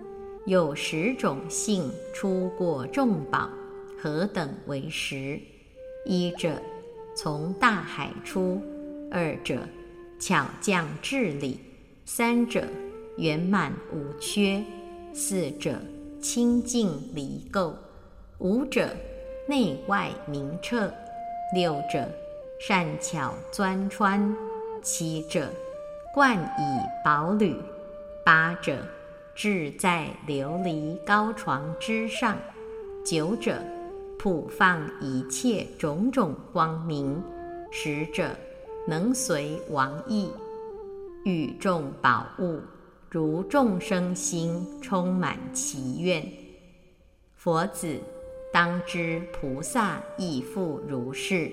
A: 有十种性出过众宝，何等为实？一者，从大海出。二者巧匠治理，三者圆满无缺，四者清净离垢，五者内外明澈，六者善巧钻穿，七者冠以宝履，八者置在琉璃高床之上，九者普放一切种种光明，十者。能随王意，与众宝物，如众生心充满祈愿。佛子，当知菩萨亦复如是，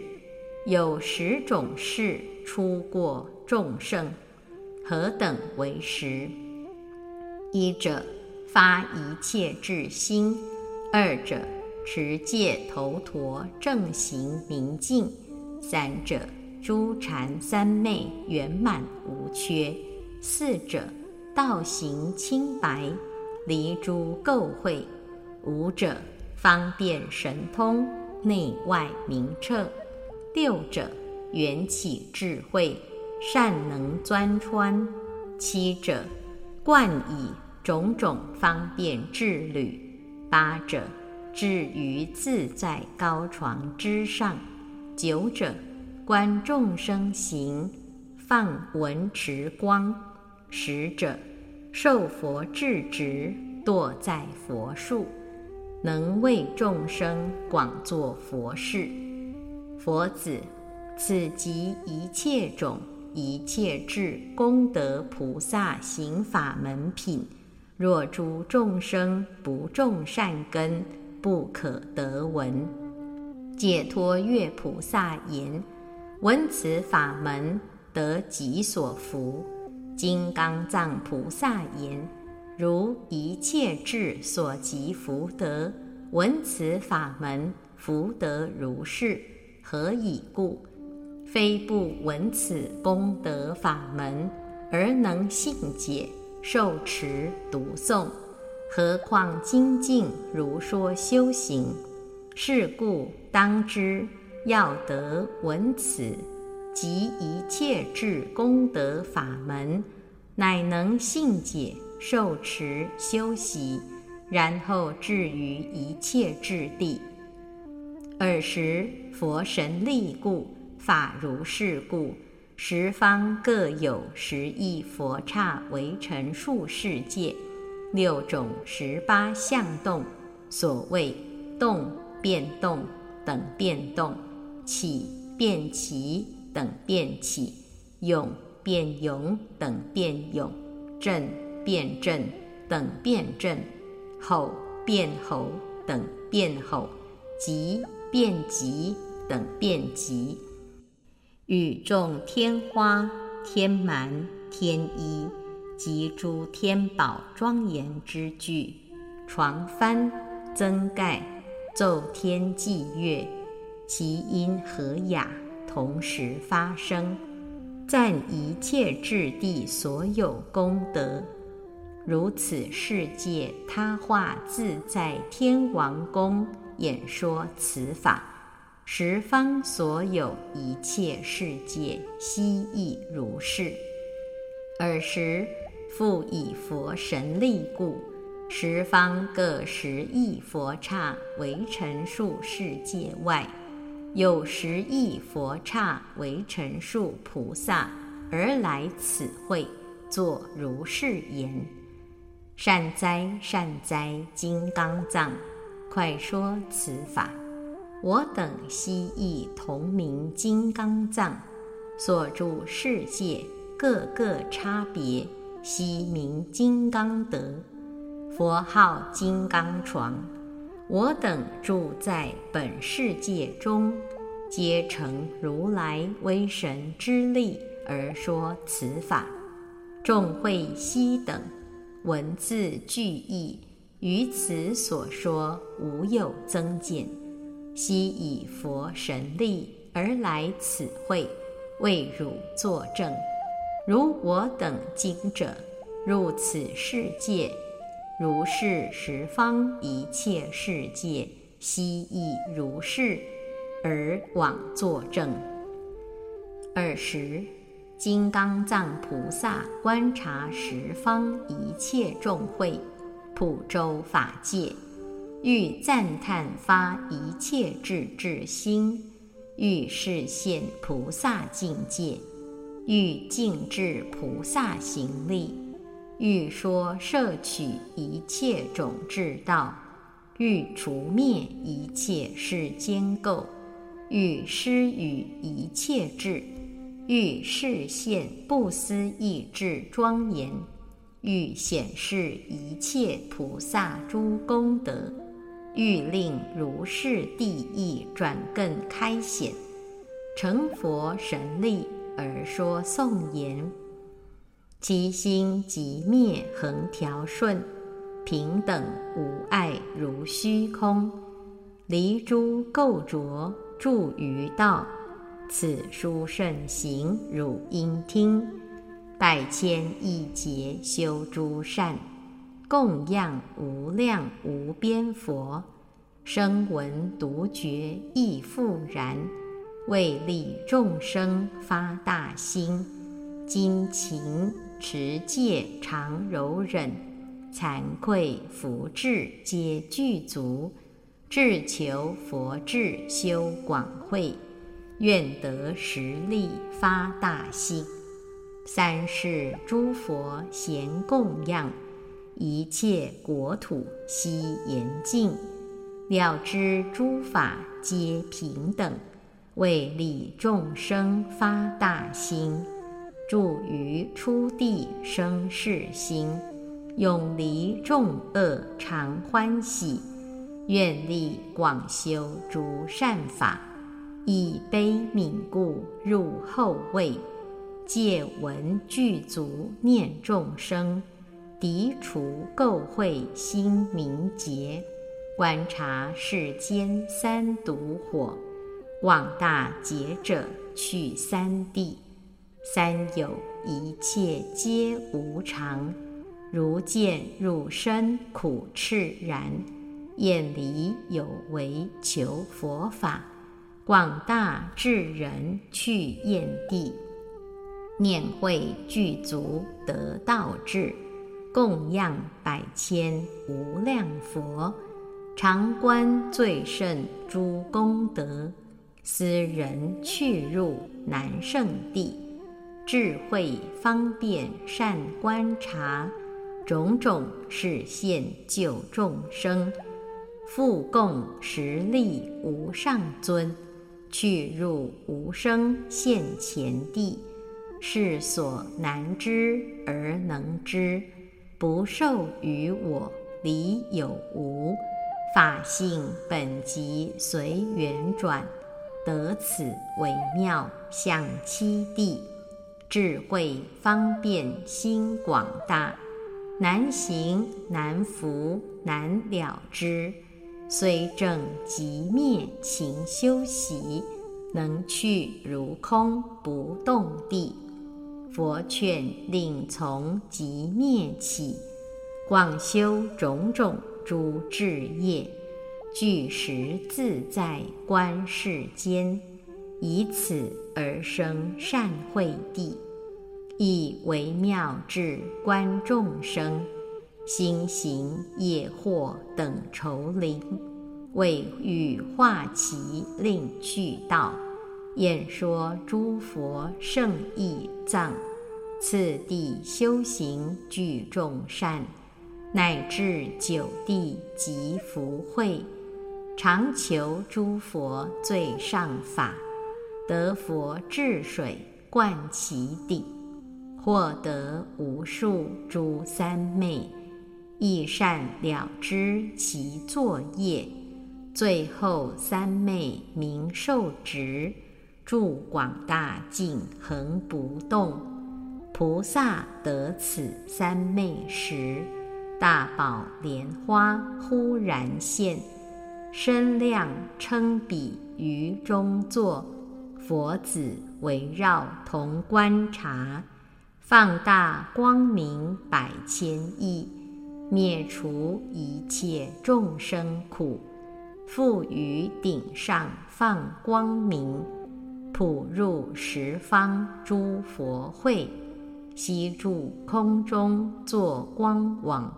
A: 有十种事出过众生，何等为实？一者发一切智心，二者持戒头陀正行明镜，三者。诸禅三昧圆满无缺；四者道行清白，离诸垢秽；五者方便神通，内外明彻；六者缘起智慧，善能钻穿；七者贯以种种方便智旅；八者至于自在高床之上；九者观众生行，放闻持光；使者受佛智职，堕在佛树，能为众生广作佛事。佛子，此即一切种一切智功德菩萨行法门品。若诸众生不种善根，不可得闻。解脱月菩萨言：闻此法门，得己所福。金刚藏菩萨言：如一切智所及福德，闻此法门，福德如是。何以故？非不闻此功德法门，而能信解。受持读诵，何况精进如说修行？是故当知要得闻此及一切智功德法门，乃能信解受持修习，然后至于一切智地。尔时佛神力故，法如是故。十方各有十亿佛刹围成数世界，六种十八相动，所谓动变动等变动，起变起等变起，勇变勇等变勇，震变震等变震，吼变吼等变吼，急变急等变急。与众天花、天蛮、天衣及诸天宝庄严之具，床幡、增盖、奏天祭乐，其音和雅，同时发生，赞一切智地所有功德。如此世界，他化自在天王宫，演说此法。十方所有一切世界悉亦如是。尔时复以佛神力故，十方各十亿佛刹围成数世界外，有十亿佛刹为成数菩萨而来此会，作如是言：善哉善哉，金刚藏，快说此法。我等悉亦同名金刚藏，所住世界各个差别，悉名金刚德。佛号金刚床。我等住在本世界中，皆成如来威神之力而说此法。众会悉等文字句意，于此所说无有增减。悉以佛神力而来此会，为汝作证。如我等今者入此世界，如是十方一切世界，悉亦如是，而往作证。尔时，金刚藏菩萨观察十方一切众会，普周法界。欲赞叹发一切智智心，欲示现菩萨境界，欲静智菩萨行力，欲说摄取一切种智道，欲除灭一切世间垢，欲施与一切智，欲示现不思议智庄严，欲显示一切菩萨诸功德。欲令如是地义转更开显，成佛神力而说颂言：其心即灭，恒调顺，平等无碍，如虚空，离诸垢浊，住于道，此书甚行，汝应听。百千亿劫修诸善，供养无量无边佛。声闻独觉亦复然，为利众生发大心，精勤持戒常柔忍，惭愧福智皆具足，志求佛智修广慧，愿得实力发大心。三世诸佛咸供养，一切国土悉严净，了知诸法皆平等，为利众生发大心，住于初地生世心，永离众恶常欢喜，愿力广修诸善法，以悲悯故入后位。借闻具足念众生，涤除垢秽心明洁，观察世间三毒火，往大劫者去三地。三有一切皆无常，如见入身苦炽然，厌离有为求佛法，广大智人去厌地。念会具足得道智，供养百千无量佛，常观最胜诸功德，斯人去入难胜地，智慧方便善观察，种种示现救众生，复供实力无上尊，去入无生现前地。世所难知而能知，不受于我理有无，法性本即随缘转，得此微妙相七地，智慧方便心广大，难行难伏难了之，虽正即灭勤修习，能去如空不动地。佛劝令从即灭起，广修种种诸智业，具实自在观世间，以此而生善慧地，以微妙智观众生，心行业惑等愁灵，为欲化其令去道。演说诸佛圣义藏，次第修行具众善，乃至九地及福慧，常求诸佛最上法，得佛治水灌其顶，获得无数诸三昧，亦善了知其作业，最后三昧名受持。住广大境恒不动，菩萨得此三昧时，大宝莲花忽然现，身量称比于中坐，佛子围绕同观察，放大光明百千亿，灭除一切众生苦，复于顶上放光明。普入十方诸佛会，悉住空中作光网，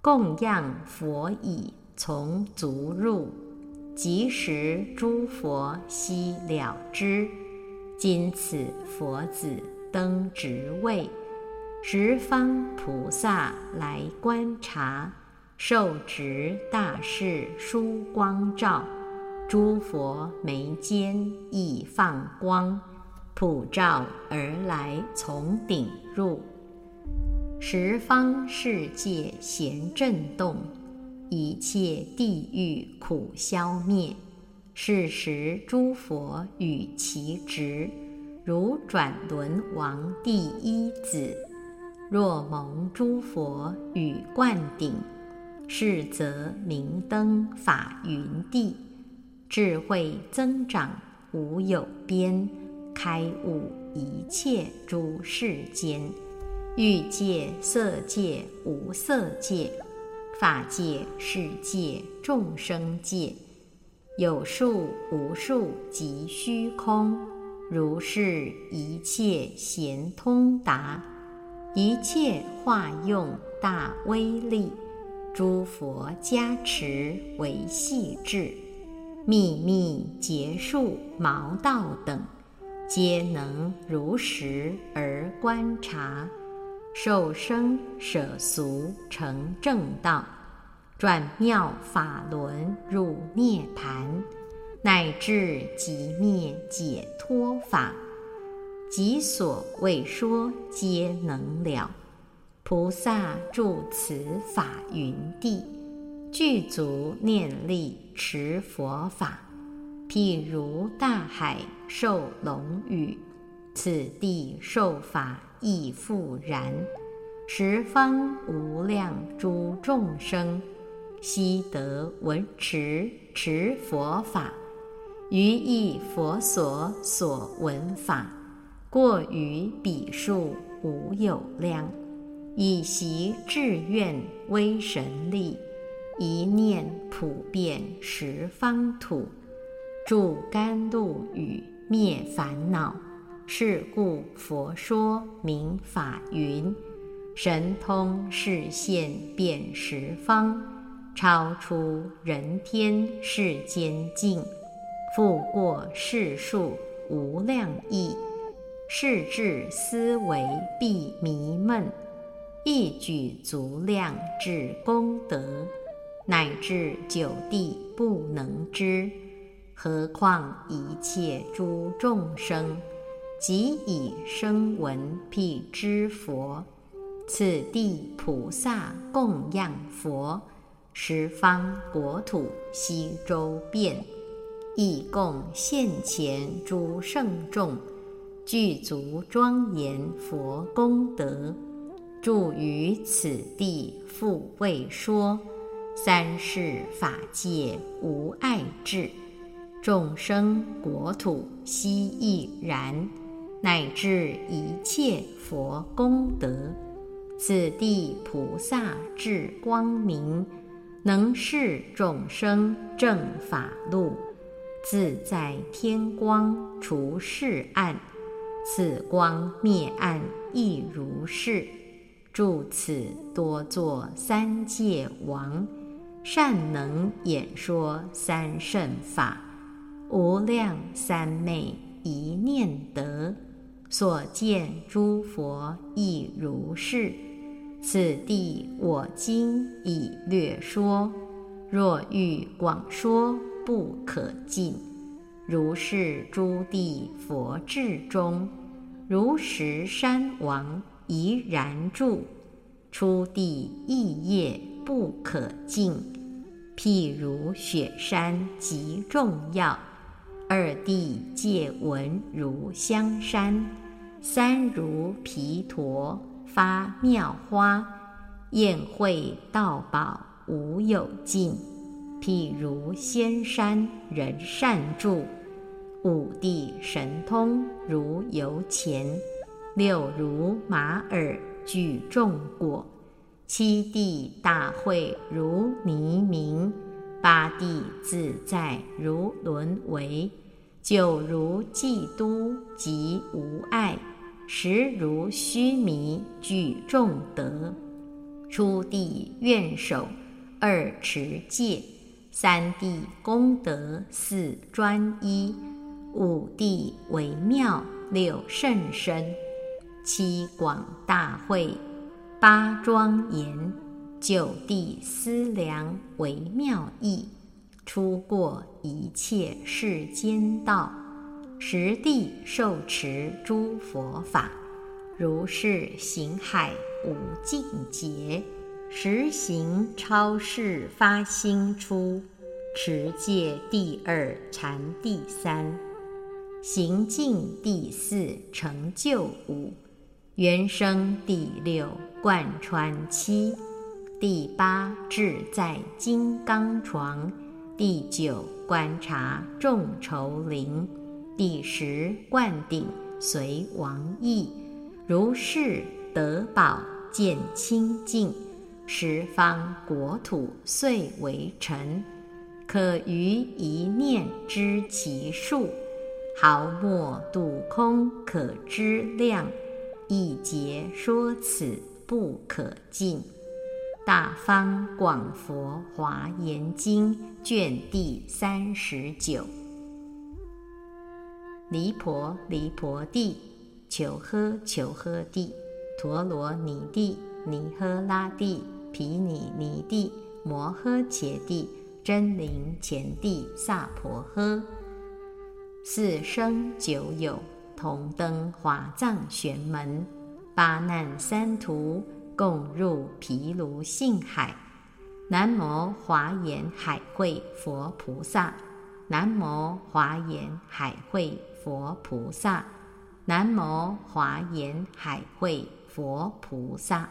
A: 供养佛已从足入，即时诸佛悉了之。今此佛子登职位，十方菩萨来观察，受持大士殊光照。诸佛眉间亦放光，普照而来，从顶入，十方世界咸震动，一切地狱苦消灭。是时诸佛与其职，如转轮王第一子。若蒙诸佛与灌顶，是则明灯法云地。智慧增长，无有边，开悟一切诸世间，欲界、色界、无色界、法界、世界、众生界，有数无数及虚空，如是一切贤通达，一切化用大威力。诸佛加持为细致，秘密结束毛道等，皆能如实而观察，受生舍俗成正道，转妙法轮入涅盘，乃至即灭解脱法，即所未说皆能了。菩萨住此法云地，具足念力持佛法，譬如大海受龙雨，此地受法亦复然。十方无量诸众生，悉得闻持持佛法，于意佛所所闻法，过于彼数无有量。以习志愿威神力，一念普遍十方土，助甘露雨灭烦恼。是故佛说明法云：神通示现遍十方，超出人天世间境，复过世数无量亿。世智思维必迷闷。一举足量至功德，乃至九地不能知，何况一切诸众生，即以声闻辟支佛，此地菩萨供养佛，十方国土悉周遍，亦供现前诸圣众，具足庄严佛功德。住于此地，复未说三世法界无碍智，众生国土悉亦然，乃至一切佛功德。此地菩萨智光明，能示众生正法路，自在天光除世暗，此光灭暗亦如是。住此多作三界王，善能演说三圣法，无量三昧一念得，所见诸佛亦如是。此地我今已略说，若欲广说不可尽。如是诸地佛智中，如石山王。怡然住，初地异业不可尽。譬如雪山极重要，二地界闻如香山，三如毗陀发妙花，宴会道宝无有尽。譬如仙山人善住，五地神通如游钱。六如马耳具众果，七地大会如泥明，八地自在如轮为，九如嫉都即无碍，十如须弥具众德。初地愿守二持戒，三地功德四专一，五地为妙六甚深。七广大会，八庄严，九地思量为妙意，出过一切世间道，十地受持诸佛法，如是行海无尽劫，实行超世发心出，持戒第二禅第三，行进第四成就五。原生第六贯穿七，第八志在金刚床，第九观察众愁灵，第十灌顶随王意，如是得宝见清净，十方国土遂为尘。可于一念知其数，毫末度空可知量。一节说此不可尽。大方广佛华严经卷第三十九。离婆离婆地，求诃求诃地，陀罗尼地，尼诃拉地，毗尼尼地，摩诃伽地，真灵前地萨婆诃。四生九有，同登华藏玄门，八难三途。共入毗卢性海，南无华严海会佛菩萨，南无华严海会佛菩萨，南无华严海会佛菩萨。